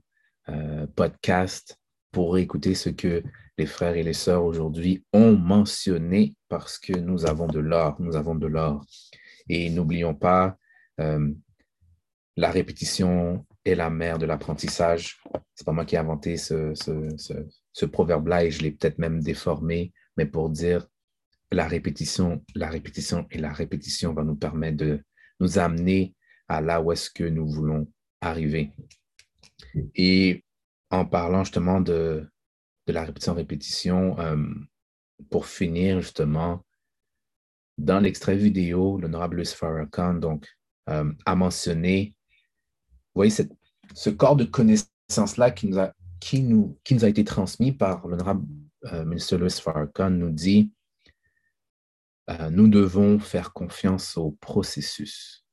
euh, Podcast pour écouter ce que les frères et les sœurs aujourd'hui ont mentionné parce que nous avons de l'or, nous avons de l'or. Et n'oublions pas, euh, la répétition est la mère de l'apprentissage. C'est pas moi qui ai inventé ce, proverbe-là et je l'ai peut-être même déformé, mais pour dire la répétition, la répétition et la répétition va nous permettre de nous amener à là où est-ce que nous voulons arriver. Et en parlant justement de, de la répétition-répétition, euh, pour finir justement, dans l'extrait vidéo, l'honorable Louis Farrakhan donc, euh, a mentionné, vous voyez, ce corps de connaissance-là qui nous a été transmis par l'honorable euh, Louis Farrakhan nous dit euh, nous devons faire confiance au processus.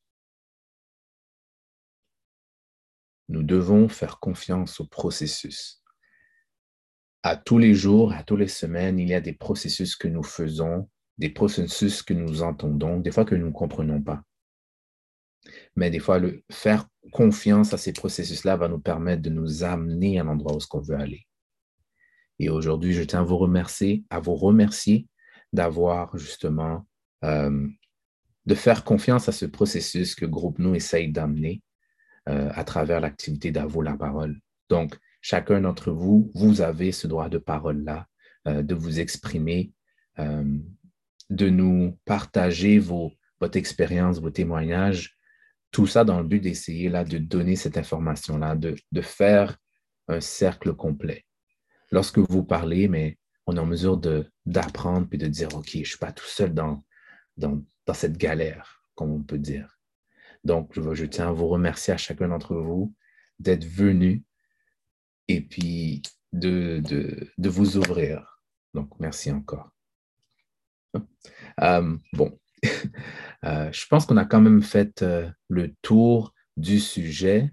Nous devons faire confiance au processus. À tous les jours, à toutes les semaines, il y a des processus que nous faisons, des processus que nous entendons, des fois que nous ne comprenons pas. Mais des fois, faire confiance à ces processus-là va nous permettre de nous amener à l'endroit où ce qu'on veut aller. Et aujourd'hui, je tiens à vous remercier, à vous remercier d'avoir justement, euh, de faire confiance à ce processus que Groupe Nous essaye d'amener euh, à travers l'activité d'Avo la parole. Donc, chacun d'entre vous, vous avez ce droit de parole-là, euh, de vous exprimer, de nous partager vos, votre expérience, vos témoignages, tout ça dans le but d'essayer là de donner cette information-là, de, faire un cercle complet. Lorsque vous parlez, mais on est en mesure d'apprendre puis de dire, OK, je ne suis pas tout seul dans, dans, cette galère, comme on peut dire. Donc, je, tiens à vous remercier à chacun d'entre vous d'être venu et puis de, de, vous ouvrir. Donc, merci encore. Euh, bon, Euh, je pense qu'on a quand même fait euh, le tour du sujet.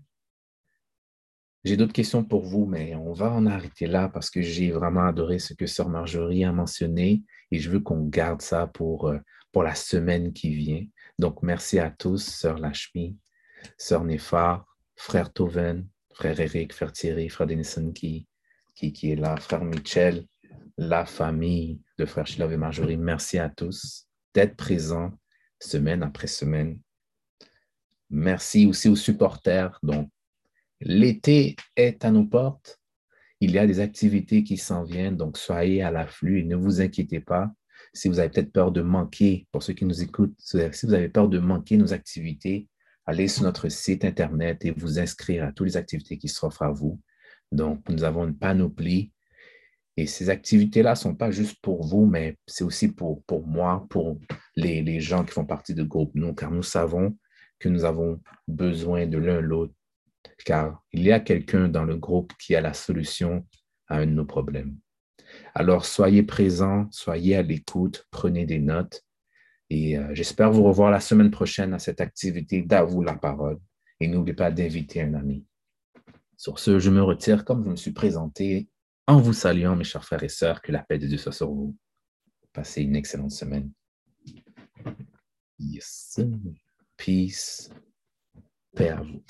J'ai d'autres questions pour vous, mais on va en arrêter là parce que j'ai vraiment adoré ce que Sœur Marjorie a mentionné et je veux qu'on garde ça pour, euh, la semaine qui vient. Donc, merci à tous, Sœur Lachmi, Sœur Néphar, Frère Toven, Frère Eric, Frère Thierry, Frère Denison qui, qui, qui est là, Frère Michel, la famille de Frère Chilov et Marjorie. Merci à tous d'être présent semaine après semaine. Merci aussi aux supporters. Donc, l'été est à nos portes. Il y a des activités qui s'en viennent, donc soyez à l'afflux et ne vous inquiétez pas. Si vous avez peut-être peur de manquer, pour ceux qui nous écoutent, si vous avez peur de manquer nos activités, allez sur notre site Internet et vous inscrire à toutes les activités qui s'offrent à vous. Donc, nous avons une panoplie et ces activités-là ne sont pas juste pour vous, mais c'est aussi pour, pour moi, pour les, les, gens qui font partie de groupe, nous, car nous savons que nous avons besoin de l'un l'autre, car il y a quelqu'un dans le groupe qui a la solution à un de nos problèmes. Alors, soyez présents, soyez à l'écoute, prenez des notes et euh, j'espère vous revoir la semaine prochaine à cette activité d'avoue la parole. Et n'oubliez pas d'inviter un ami. Sur ce, je me retire comme je me suis présenté en vous saluant, mes chers frères et sœurs, que la paix de Dieu soit sur vous. Passez une excellente semaine. Yes. Peace. Paix à vous.